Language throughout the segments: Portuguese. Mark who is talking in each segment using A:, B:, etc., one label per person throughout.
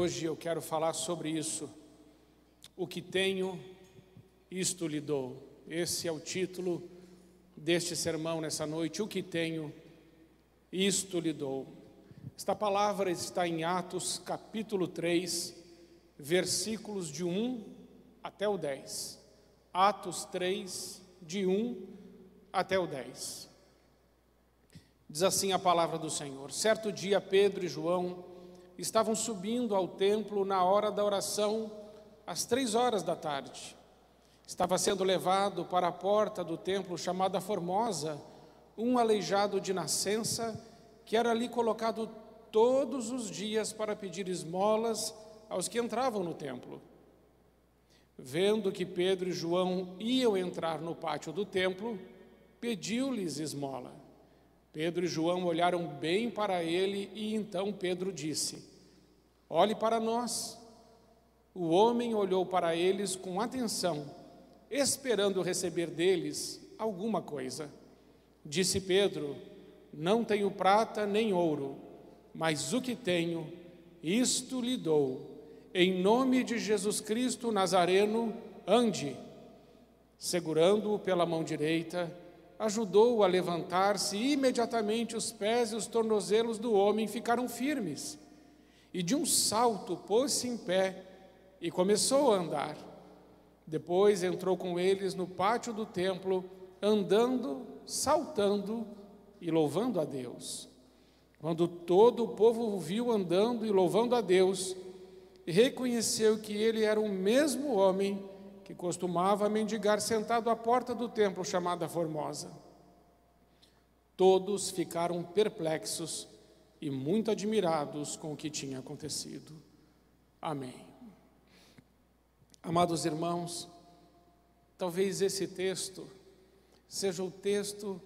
A: Hoje eu quero falar sobre isso. O que tenho, isto lhe dou. Esse é o título deste sermão nessa noite. O que tenho, isto lhe dou. Esta palavra está em Atos capítulo 3, versículos de 1 até o 10. Atos 3, de 1 até o 10. Diz assim a palavra do Senhor: Certo dia, Pedro e João estavam subindo ao templo na hora da oração, às três horas da tarde. Estava sendo levado para a porta do templo chamada Formosa, um aleijado de nascença, que era ali colocado todos os dias para pedir esmolas aos que entravam no templo. Vendo que Pedro e João iam entrar no pátio do templo, pediu-lhes esmola. Pedro e João olharam bem para ele e então Pedro disse: Olhe para nós. O homem olhou para eles com atenção, esperando receber deles alguma coisa. Disse Pedro: Não tenho prata nem ouro, mas o que tenho, isto lhe dou. Em nome de Jesus Cristo Nazareno, ande. Segurando-o pela mão direita, ajudou-o a levantar-se e imediatamente os pés e os tornozelos do homem ficaram firmes. E de um salto pôs-se em pé e começou a andar. Depois entrou com eles no pátio do templo, andando, saltando e louvando a Deus. Quando todo o povo o viu andando e louvando a Deus, reconheceu que ele era o mesmo homem que costumava mendigar sentado à porta do templo chamada Formosa. Todos ficaram perplexos e muito admirados com o que tinha acontecido. Amém. Amados irmãos, talvez esse texto seja o texto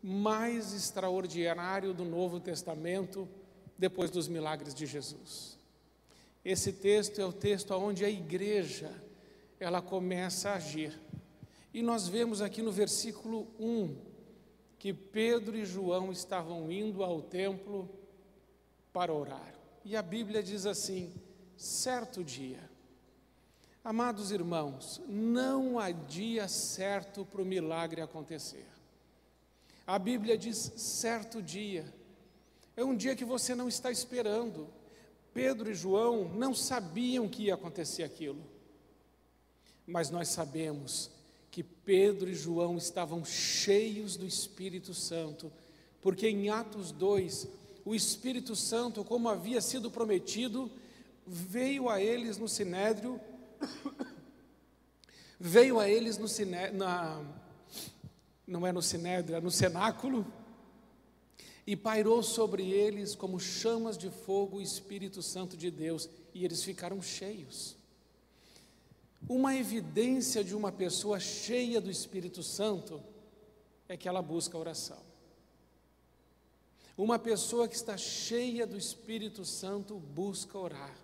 A: mais extraordinário do Novo Testamento depois dos milagres de Jesus. Esse texto é o texto onde a igreja ela começa a agir. E nós vemos aqui no versículo 1 que Pedro e João estavam indo ao templo para orar. E a Bíblia diz assim: certo dia. Amados irmãos, não há dia certo para o milagre acontecer. A Bíblia diz certo dia. É um dia que você não está esperando. Pedro e João não sabiam que ia acontecer aquilo mas nós sabemos que Pedro e João estavam cheios do Espírito Santo, porque em Atos 2, o Espírito Santo, como havia sido prometido, veio a eles no sinédrio, veio a eles no sinédrio, na, não é no sinédrio, é no cenáculo, e pairou sobre eles como chamas de fogo o Espírito Santo de Deus, e eles ficaram cheios. Uma evidência de uma pessoa cheia do Espírito Santo é que ela busca oração. Uma pessoa que está cheia do Espírito Santo busca orar.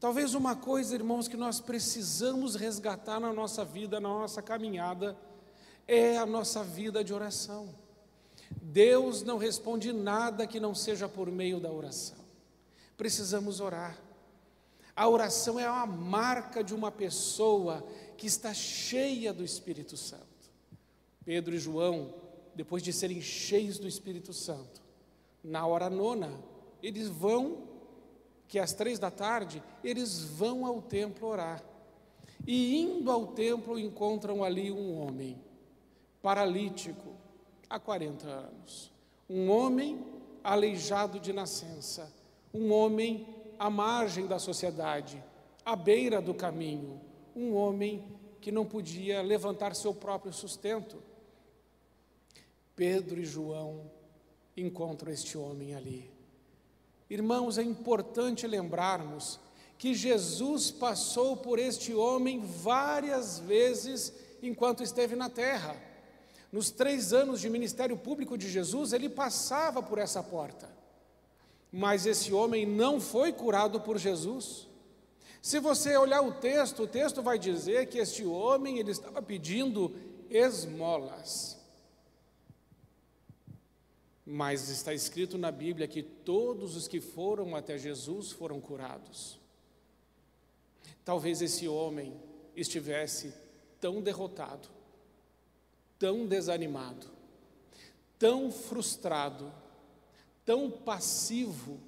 A: Talvez uma coisa, irmãos, que nós precisamos resgatar na nossa vida, na nossa caminhada, é a nossa vida de oração. Deus não responde nada que não seja por meio da oração. Precisamos orar. A oração é uma marca de uma pessoa que está cheia do Espírito Santo. Pedro e João, depois de serem cheios do Espírito Santo, na hora nona, eles vão, que é às três da tarde, eles vão ao templo orar. E indo ao templo, encontram ali um homem, paralítico, há 40 anos. Um homem aleijado de nascença. Um homem à margem da sociedade, à beira do caminho, um homem que não podia levantar seu próprio sustento. Pedro e João encontram este homem ali. Irmãos, é importante lembrarmos que Jesus passou por este homem várias vezes enquanto esteve na terra. Nos três anos de ministério público de Jesus, ele passava por essa porta. Mas esse homem não foi curado por Jesus. Se você olhar o texto, o texto vai dizer que este homem ele estava pedindo esmolas. Mas está escrito na Bíblia que todos os que foram até Jesus foram curados. Talvez esse homem estivesse tão derrotado, tão desanimado, tão frustrado, tão passivo,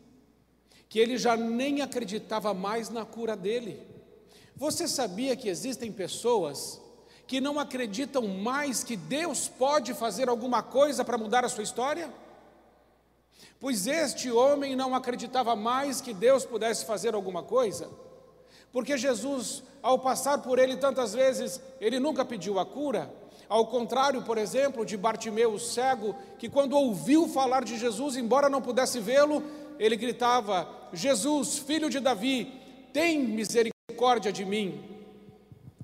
A: que ele já nem acreditava mais na cura dele. Você sabia que existem pessoas que não acreditam mais que Deus pode fazer alguma coisa para mudar a sua história? Pois este homem não acreditava mais que Deus pudesse fazer alguma coisa, porque Jesus, ao passar por ele tantas vezes, ele nunca pediu a cura. Ao contrário, por exemplo, de Bartimeu, o cego, que quando ouviu falar de Jesus, embora não pudesse vê-lo, ele gritava: Jesus, filho de Davi, tem misericórdia de mim.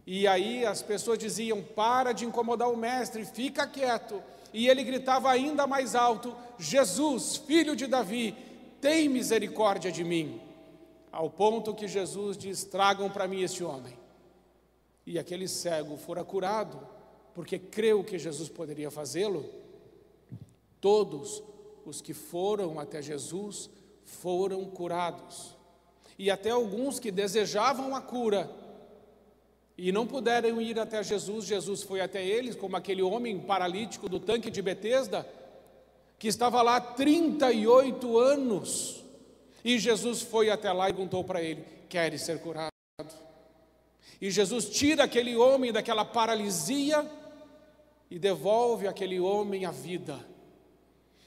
A: E aí as pessoas diziam: Para de incomodar o mestre, fica quieto. E ele gritava ainda mais alto: Jesus, filho de Davi, tem misericórdia de mim. Ao ponto que Jesus diz: Tragam para mim este homem. E aquele cego fora curado, porque creu que Jesus poderia fazê-lo. Todos os que foram até Jesus foram curados. E até alguns que desejavam a cura e não puderam ir até Jesus, Jesus foi até eles, como aquele homem paralítico do tanque de Betesda, que estava lá 38 anos. E Jesus foi até lá e perguntou para ele: Queres ser curado? E Jesus tira aquele homem daquela paralisia e devolve aquele homem a vida.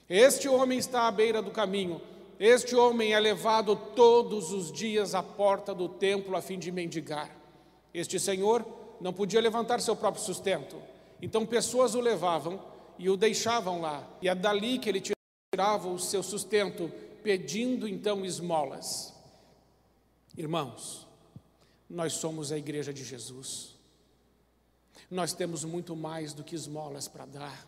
A: Este homem está à beira do caminho. Este homem é levado todos os dias à porta do templo a fim de mendigar. Este senhor não podia levantar seu próprio sustento, então pessoas o levavam e o deixavam lá, e é dali que ele tirava o seu sustento, pedindo então esmolas. Irmãos, nós somos a igreja de Jesus, nós temos muito mais do que esmolas para dar.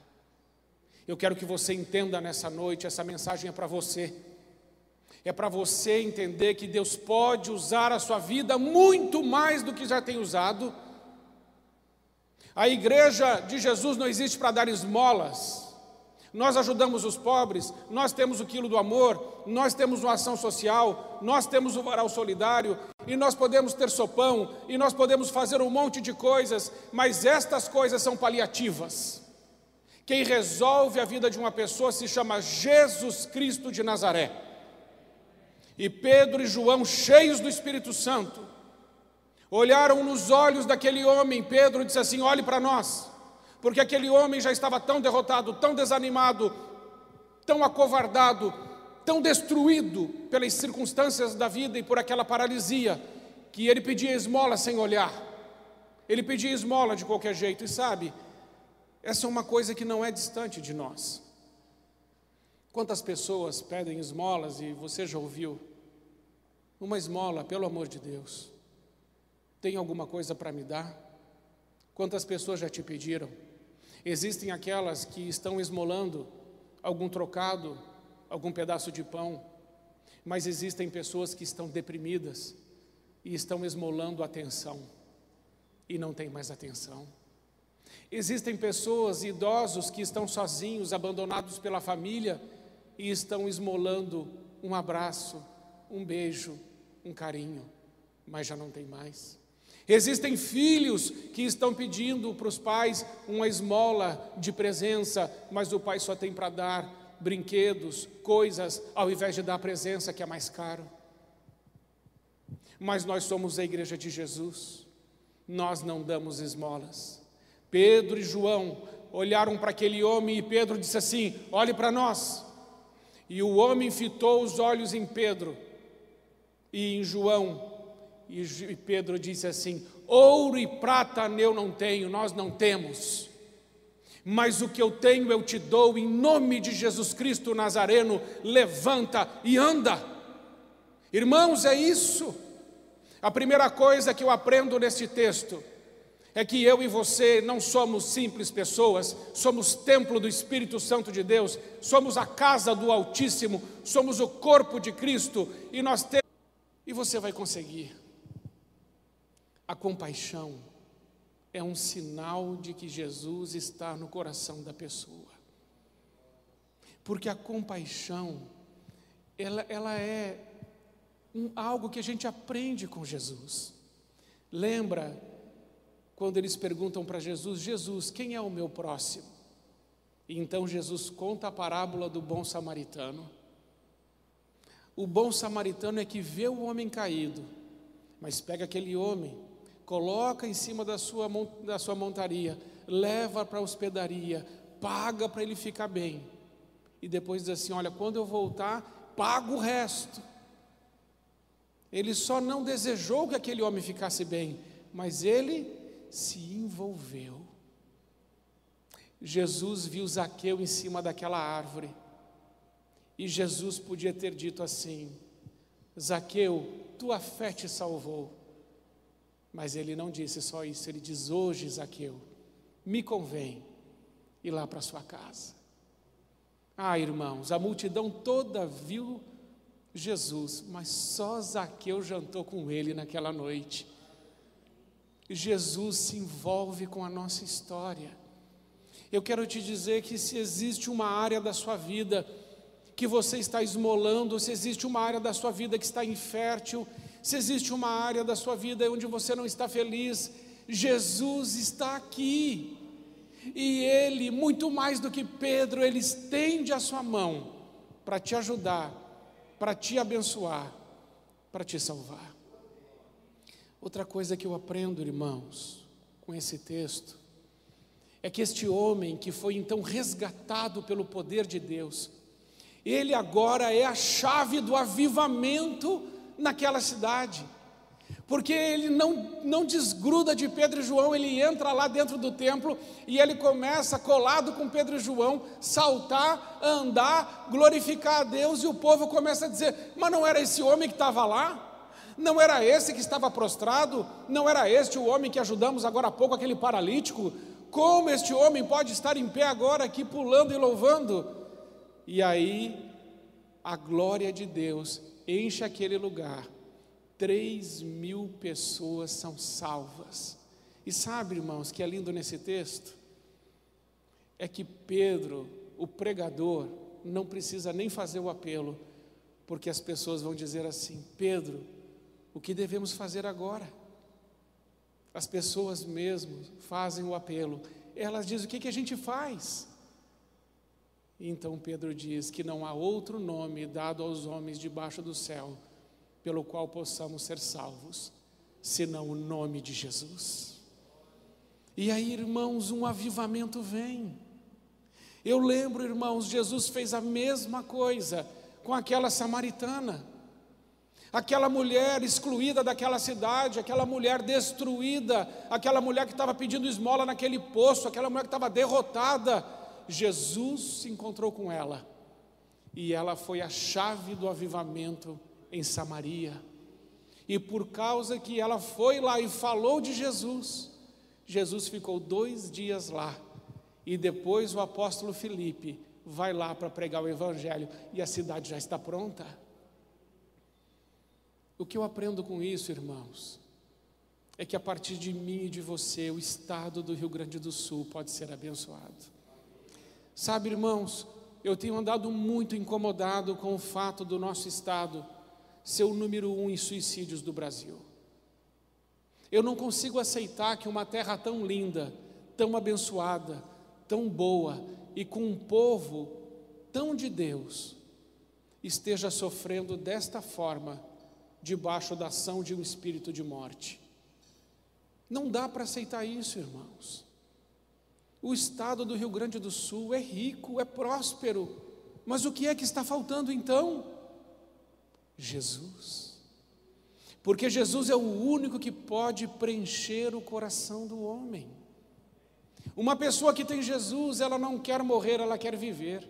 A: Eu quero que você entenda nessa noite, essa mensagem é para você é para você entender que Deus pode usar a sua vida muito mais do que já tem usado. A igreja de Jesus não existe para dar esmolas. Nós ajudamos os pobres, nós temos o quilo do amor, nós temos uma ação social, nós temos o varal solidário, e nós podemos ter sopão, e nós podemos fazer um monte de coisas, mas estas coisas são paliativas. Quem resolve a vida de uma pessoa se chama Jesus Cristo de Nazaré. E Pedro e João, cheios do Espírito Santo, olharam nos olhos daquele homem. Pedro disse assim: Olhe para nós, porque aquele homem já estava tão derrotado, tão desanimado, tão acovardado, tão destruído pelas circunstâncias da vida e por aquela paralisia, que ele pedia esmola sem olhar. Ele pedia esmola de qualquer jeito, e sabe, essa é uma coisa que não é distante de nós. Quantas pessoas pedem esmolas e você já ouviu? Uma esmola, pelo amor de Deus. Tem alguma coisa para me dar? Quantas pessoas já te pediram? Existem aquelas que estão esmolando algum trocado, algum pedaço de pão, mas existem pessoas que estão deprimidas e estão esmolando atenção e não têm mais atenção. Existem pessoas, idosos, que estão sozinhos, abandonados pela família e estão esmolando um abraço, um beijo, um carinho, mas já não tem mais. Existem filhos que estão pedindo para os pais uma esmola de presença, mas o pai só tem para dar brinquedos, coisas, ao invés de dar a presença que é mais caro. Mas nós somos a igreja de Jesus, nós não damos esmolas. Pedro e João olharam para aquele homem e Pedro disse assim: Olhe para nós. E o homem fitou os olhos em Pedro e em João, e Pedro disse assim: Ouro e prata eu não tenho, nós não temos, mas o que eu tenho eu te dou, em nome de Jesus Cristo Nazareno, levanta e anda. Irmãos, é isso. A primeira coisa que eu aprendo neste texto é que eu e você não somos simples pessoas, somos templo do Espírito Santo de Deus, somos a casa do Altíssimo, somos o corpo de Cristo e nós temos e você vai conseguir. A compaixão é um sinal de que Jesus está no coração da pessoa. Porque a compaixão, ela, ela é um, algo que a gente aprende com Jesus. Lembra quando eles perguntam para Jesus: Jesus, quem é o meu próximo? E então Jesus conta a parábola do bom samaritano. O bom samaritano é que vê o homem caído, mas pega aquele homem, coloca em cima da sua, da sua montaria, leva para a hospedaria, paga para ele ficar bem. E depois diz assim: Olha, quando eu voltar, pago o resto. Ele só não desejou que aquele homem ficasse bem, mas ele se envolveu. Jesus viu Zaqueu em cima daquela árvore. E Jesus podia ter dito assim: Zaqueu, tua fé te salvou. Mas ele não disse só isso, ele diz: Hoje, Zaqueu, me convém ir lá para sua casa. Ah, irmãos, a multidão toda viu Jesus, mas só Zaqueu jantou com ele naquela noite. Jesus se envolve com a nossa história. Eu quero te dizer que se existe uma área da sua vida que você está esmolando, se existe uma área da sua vida que está infértil, se existe uma área da sua vida onde você não está feliz, Jesus está aqui. E Ele, muito mais do que Pedro, Ele estende a sua mão para te ajudar, para te abençoar, para te salvar. Outra coisa que eu aprendo, irmãos, com esse texto, é que este homem que foi então resgatado pelo poder de Deus, ele agora é a chave do avivamento naquela cidade porque ele não, não desgruda de Pedro e João, ele entra lá dentro do templo e ele começa, colado com Pedro e João, saltar, andar, glorificar a Deus, e o povo começa a dizer: Mas não era esse homem que estava lá? Não era esse que estava prostrado? Não era este o homem que ajudamos agora há pouco, aquele paralítico? Como este homem pode estar em pé agora aqui pulando e louvando? E aí, a glória de Deus enche aquele lugar 3 mil pessoas são salvas. E sabe, irmãos, que é lindo nesse texto? É que Pedro, o pregador, não precisa nem fazer o apelo, porque as pessoas vão dizer assim: Pedro, o que devemos fazer agora? As pessoas mesmo fazem o apelo, elas dizem: o que, que a gente faz? Então Pedro diz que não há outro nome dado aos homens debaixo do céu pelo qual possamos ser salvos, senão o nome de Jesus. E aí, irmãos, um avivamento vem. Eu lembro, irmãos, Jesus fez a mesma coisa com aquela samaritana. Aquela mulher excluída daquela cidade, aquela mulher destruída, aquela mulher que estava pedindo esmola naquele poço, aquela mulher que estava derrotada. Jesus se encontrou com ela e ela foi a chave do avivamento em Samaria. E por causa que ela foi lá e falou de Jesus, Jesus ficou dois dias lá. E depois o apóstolo Felipe vai lá para pregar o Evangelho e a cidade já está pronta. O que eu aprendo com isso, irmãos, é que a partir de mim e de você, o estado do Rio Grande do Sul pode ser abençoado. Sabe, irmãos, eu tenho andado muito incomodado com o fato do nosso estado ser o número um em suicídios do Brasil. Eu não consigo aceitar que uma terra tão linda, tão abençoada, tão boa e com um povo tão de Deus esteja sofrendo desta forma debaixo da ação de um espírito de morte. Não dá para aceitar isso, irmãos. O estado do Rio Grande do Sul é rico, é próspero, mas o que é que está faltando então? Jesus. Porque Jesus é o único que pode preencher o coração do homem. Uma pessoa que tem Jesus, ela não quer morrer, ela quer viver.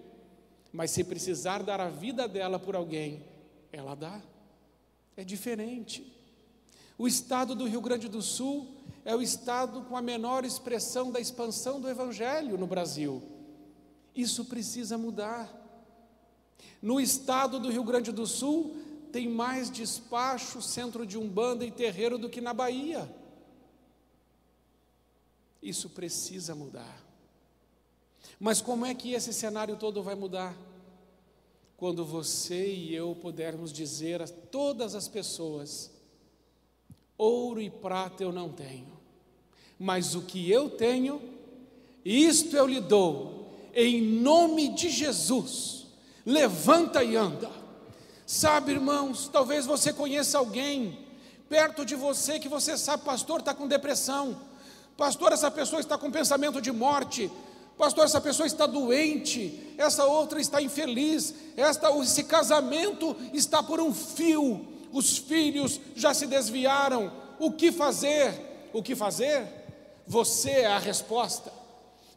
A: Mas se precisar dar a vida dela por alguém, ela dá. É diferente. O estado do Rio Grande do Sul é o estado com a menor expressão da expansão do Evangelho no Brasil. Isso precisa mudar. No estado do Rio Grande do Sul, tem mais despacho, centro de umbanda e terreiro do que na Bahia. Isso precisa mudar. Mas como é que esse cenário todo vai mudar? quando você e eu pudermos dizer a todas as pessoas: ouro e prata eu não tenho, mas o que eu tenho, isto eu lhe dou, em nome de Jesus. Levanta e anda. Sabe, irmãos, talvez você conheça alguém perto de você que você sabe, pastor, está com depressão, pastor, essa pessoa está com pensamento de morte, Pastor, essa pessoa está doente, essa outra está infeliz, esta, esse casamento está por um fio, os filhos já se desviaram. O que fazer? O que fazer? Você é a resposta.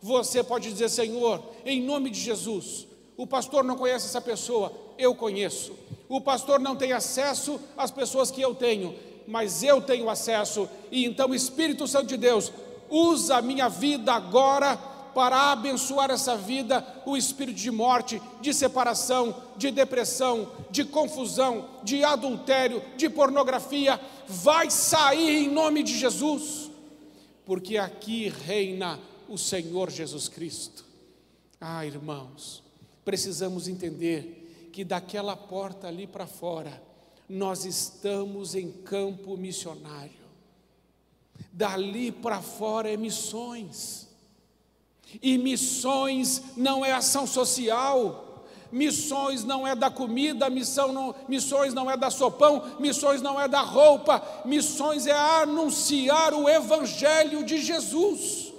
A: Você pode dizer, Senhor, em nome de Jesus, o pastor não conhece essa pessoa, eu conheço. O pastor não tem acesso às pessoas que eu tenho, mas eu tenho acesso. E então, Espírito Santo de Deus, usa a minha vida agora para abençoar essa vida o espírito de morte, de separação, de depressão, de confusão, de adultério, de pornografia, vai sair em nome de Jesus, porque aqui reina o Senhor Jesus Cristo. Ah, irmãos, precisamos entender que daquela porta ali para fora, nós estamos em campo missionário. Dali para fora é missões. E missões não é ação social, missões não é da comida, missão não, missões não é da sopão, missões não é da roupa, missões é anunciar o Evangelho de Jesus.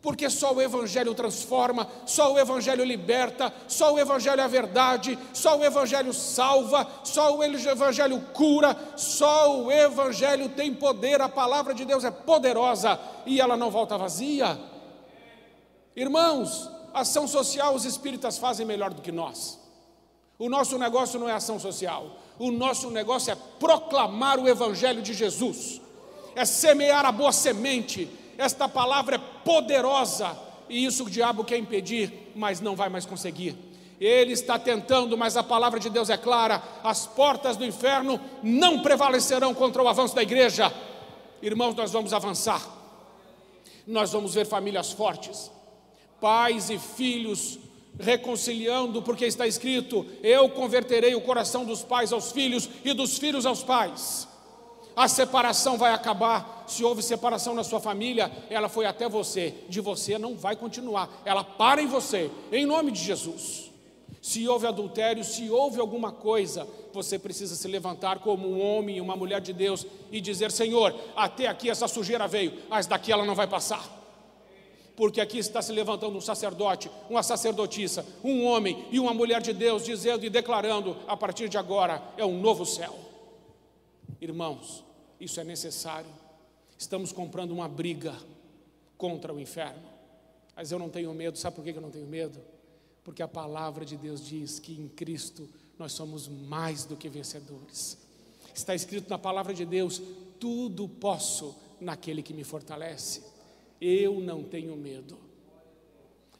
A: Porque só o Evangelho transforma, só o Evangelho liberta, só o Evangelho é a verdade, só o Evangelho salva, só o Evangelho cura, só o Evangelho tem poder, a palavra de Deus é poderosa e ela não volta vazia. Irmãos, ação social os espíritas fazem melhor do que nós. O nosso negócio não é ação social, o nosso negócio é proclamar o Evangelho de Jesus, é semear a boa semente. Esta palavra é poderosa e isso o diabo quer impedir, mas não vai mais conseguir. Ele está tentando, mas a palavra de Deus é clara: as portas do inferno não prevalecerão contra o avanço da igreja. Irmãos, nós vamos avançar, nós vamos ver famílias fortes, pais e filhos reconciliando, porque está escrito: Eu converterei o coração dos pais aos filhos e dos filhos aos pais. A separação vai acabar. Se houve separação na sua família, ela foi até você, de você não vai continuar, ela para em você, em nome de Jesus. Se houve adultério, se houve alguma coisa, você precisa se levantar como um homem e uma mulher de Deus e dizer: Senhor, até aqui essa sujeira veio, mas daqui ela não vai passar porque aqui está se levantando um sacerdote, uma sacerdotisa, um homem e uma mulher de Deus, dizendo e declarando: a partir de agora é um novo céu. Irmãos, isso é necessário. Estamos comprando uma briga contra o inferno, mas eu não tenho medo, sabe por que eu não tenho medo? Porque a palavra de Deus diz que em Cristo nós somos mais do que vencedores. Está escrito na palavra de Deus: tudo posso naquele que me fortalece. Eu não tenho medo.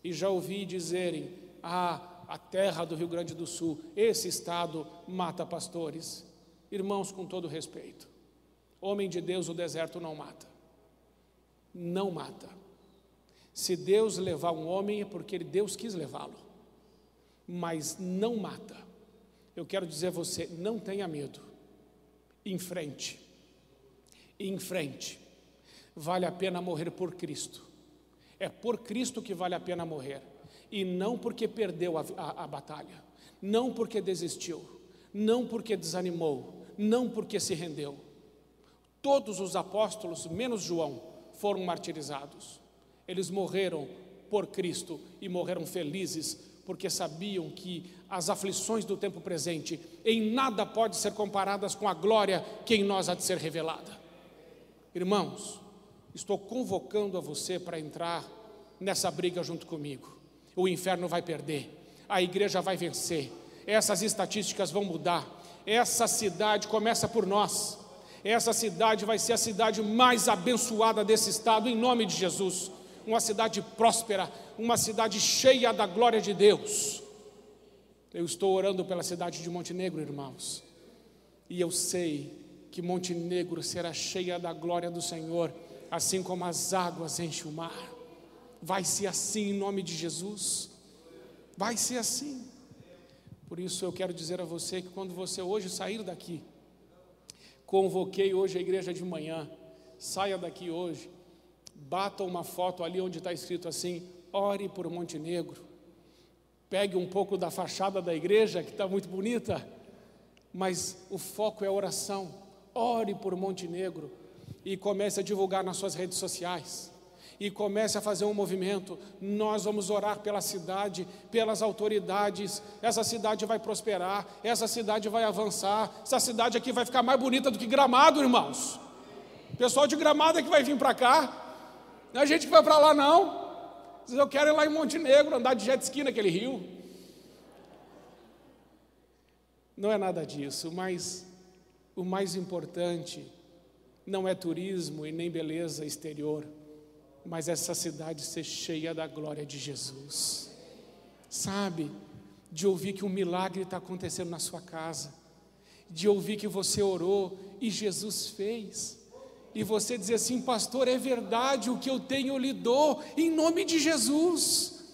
A: E já ouvi dizerem: ah, a terra do Rio Grande do Sul, esse estado mata pastores. Irmãos, com todo respeito, homem de Deus, o deserto não mata. Não mata. Se Deus levar um homem é porque Deus quis levá-lo, mas não mata. Eu quero dizer a você: não tenha medo, em frente, em frente vale a pena morrer por Cristo. É por Cristo que vale a pena morrer. E não porque perdeu a, a, a batalha, não porque desistiu, não porque desanimou, não porque se rendeu. Todos os apóstolos, menos João, foram martirizados. Eles morreram por Cristo e morreram felizes, porque sabiam que as aflições do tempo presente em nada pode ser comparadas com a glória que em nós há de ser revelada. Irmãos, estou convocando a você para entrar nessa briga junto comigo. O inferno vai perder, a igreja vai vencer, essas estatísticas vão mudar. Essa cidade começa por nós. Essa cidade vai ser a cidade mais abençoada desse estado, em nome de Jesus. Uma cidade próspera, uma cidade cheia da glória de Deus. Eu estou orando pela cidade de Montenegro, irmãos, e eu sei que Montenegro será cheia da glória do Senhor assim como as águas enchem o mar. Vai ser assim em nome de Jesus. Vai ser assim. Por isso eu quero dizer a você que quando você hoje sair daqui, convoquei hoje a igreja de manhã, saia daqui hoje, bata uma foto ali onde está escrito assim: ore por Montenegro. Pegue um pouco da fachada da igreja, que está muito bonita, mas o foco é oração. Ore por Montenegro e comece a divulgar nas suas redes sociais e comece a fazer um movimento. Nós vamos orar pela cidade, pelas autoridades. Essa cidade vai prosperar, essa cidade vai avançar. Essa cidade aqui vai ficar mais bonita do que Gramado, irmãos. Pessoal de Gramado é que vai vir para cá. Não é gente que vai para lá, não. Eu quero ir lá em Montenegro, andar de jet ski naquele rio. Não é nada disso, mas o mais importante não é turismo e nem beleza exterior mas essa cidade ser cheia da glória de Jesus. Sabe, de ouvir que um milagre está acontecendo na sua casa, de ouvir que você orou e Jesus fez, e você dizer assim, pastor, é verdade, o que eu tenho eu lhe dou, em nome de Jesus.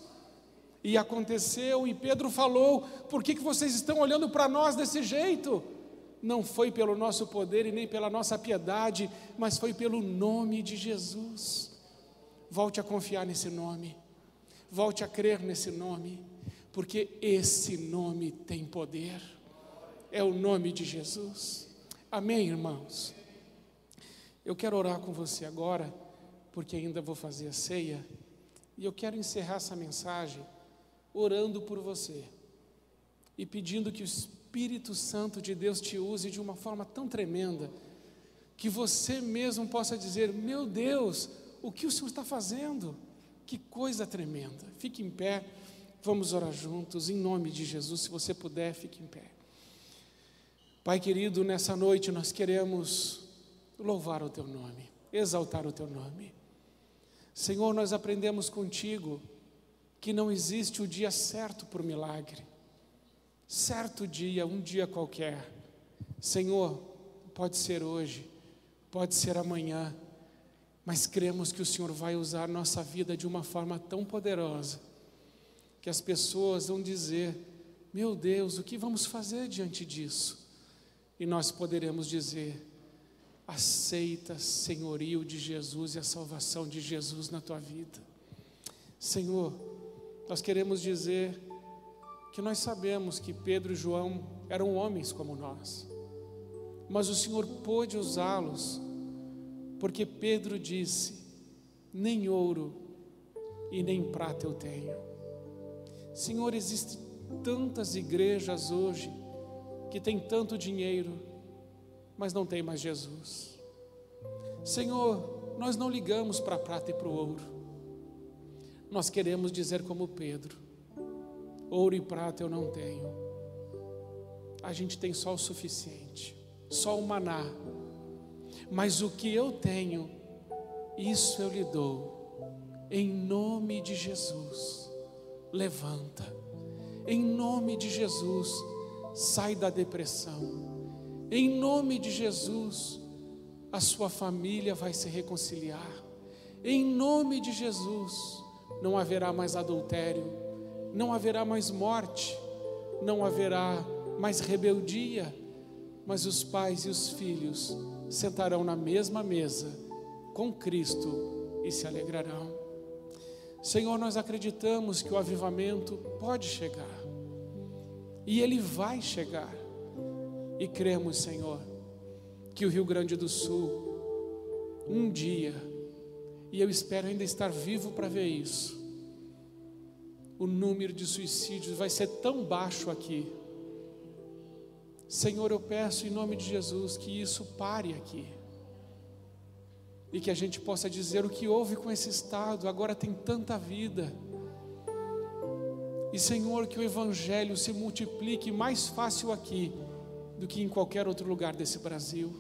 A: E aconteceu, e Pedro falou: por que, que vocês estão olhando para nós desse jeito? Não foi pelo nosso poder e nem pela nossa piedade, mas foi pelo nome de Jesus. Volte a confiar nesse nome, volte a crer nesse nome, porque esse nome tem poder, é o nome de Jesus. Amém, irmãos? Eu quero orar com você agora, porque ainda vou fazer a ceia, e eu quero encerrar essa mensagem orando por você e pedindo que o Espírito Santo de Deus te use de uma forma tão tremenda que você mesmo possa dizer: Meu Deus, o que o Senhor está fazendo? Que coisa tremenda. Fique em pé, vamos orar juntos, em nome de Jesus. Se você puder, fique em pé. Pai querido, nessa noite nós queremos louvar o Teu nome, exaltar o Teu nome. Senhor, nós aprendemos contigo que não existe o dia certo o milagre. Certo dia, um dia qualquer. Senhor, pode ser hoje, pode ser amanhã, mas cremos que o Senhor vai usar nossa vida de uma forma tão poderosa que as pessoas vão dizer: Meu Deus, o que vamos fazer diante disso? E nós poderemos dizer: Aceita senhorio de Jesus e a salvação de Jesus na tua vida. Senhor, nós queremos dizer que nós sabemos que Pedro e João eram homens como nós, mas o Senhor pôde usá-los porque Pedro disse: Nem ouro e nem prata eu tenho. Senhor, existem tantas igrejas hoje que têm tanto dinheiro, mas não tem mais Jesus. Senhor, nós não ligamos para a prata e para o ouro. Nós queremos dizer como Pedro: ouro e prata eu não tenho. A gente tem só o suficiente, só o maná mas o que eu tenho, isso eu lhe dou. Em nome de Jesus, levanta. Em nome de Jesus, sai da depressão. Em nome de Jesus, a sua família vai se reconciliar. Em nome de Jesus, não haverá mais adultério, não haverá mais morte, não haverá mais rebeldia, mas os pais e os filhos sentarão na mesma mesa com Cristo e se alegrarão. Senhor, nós acreditamos que o avivamento pode chegar e ele vai chegar. E cremos, Senhor, que o Rio Grande do Sul, um dia, e eu espero ainda estar vivo para ver isso, o número de suicídios vai ser tão baixo aqui Senhor, eu peço em nome de Jesus que isso pare aqui. E que a gente possa dizer o que houve com esse estado, agora tem tanta vida. E Senhor, que o Evangelho se multiplique mais fácil aqui do que em qualquer outro lugar desse Brasil.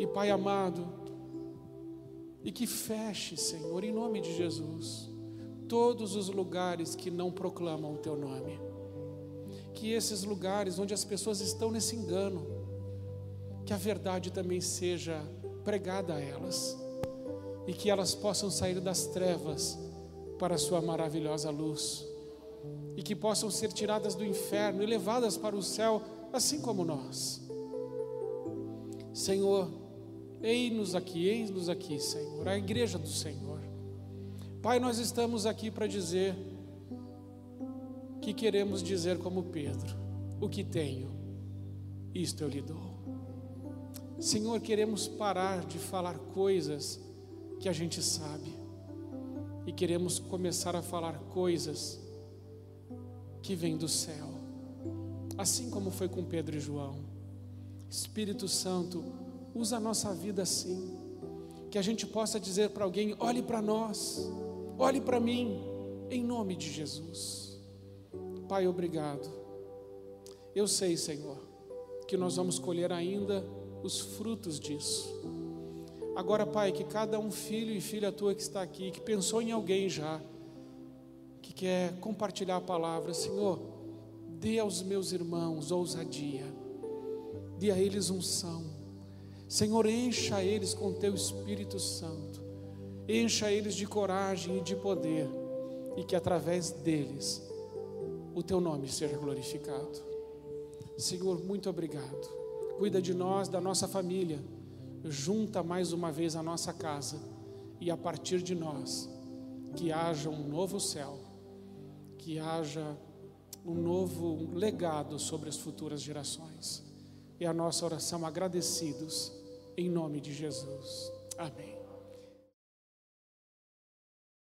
A: E Pai amado, e que feche, Senhor, em nome de Jesus, todos os lugares que não proclamam o Teu nome que esses lugares onde as pessoas estão nesse engano, que a verdade também seja pregada a elas e que elas possam sair das trevas para a sua maravilhosa luz. e que possam ser tiradas do inferno e levadas para o céu, assim como nós. Senhor, eis-nos aqui, eis-nos aqui, Senhor, a igreja do Senhor. Pai, nós estamos aqui para dizer que queremos dizer como Pedro: o que tenho, isto eu lhe dou. Senhor, queremos parar de falar coisas que a gente sabe e queremos começar a falar coisas que vêm do céu, assim como foi com Pedro e João. Espírito Santo, usa a nossa vida assim, que a gente possa dizer para alguém: olhe para nós, olhe para mim, em nome de Jesus. Pai, obrigado. Eu sei, Senhor, que nós vamos colher ainda os frutos disso. Agora, Pai, que cada um filho e filha tua que está aqui, que pensou em alguém já, que quer compartilhar a palavra, Senhor, dê aos meus irmãos ousadia, dê a eles unção. Senhor, encha eles com teu Espírito Santo, encha eles de coragem e de poder, e que através deles o teu nome seja glorificado. Senhor, muito obrigado cuida de nós, da nossa família, junta mais uma vez a nossa casa e a partir de nós, que haja um novo céu, que haja um novo legado sobre as futuras gerações. É a nossa oração agradecidos, em nome de Jesus. Amém.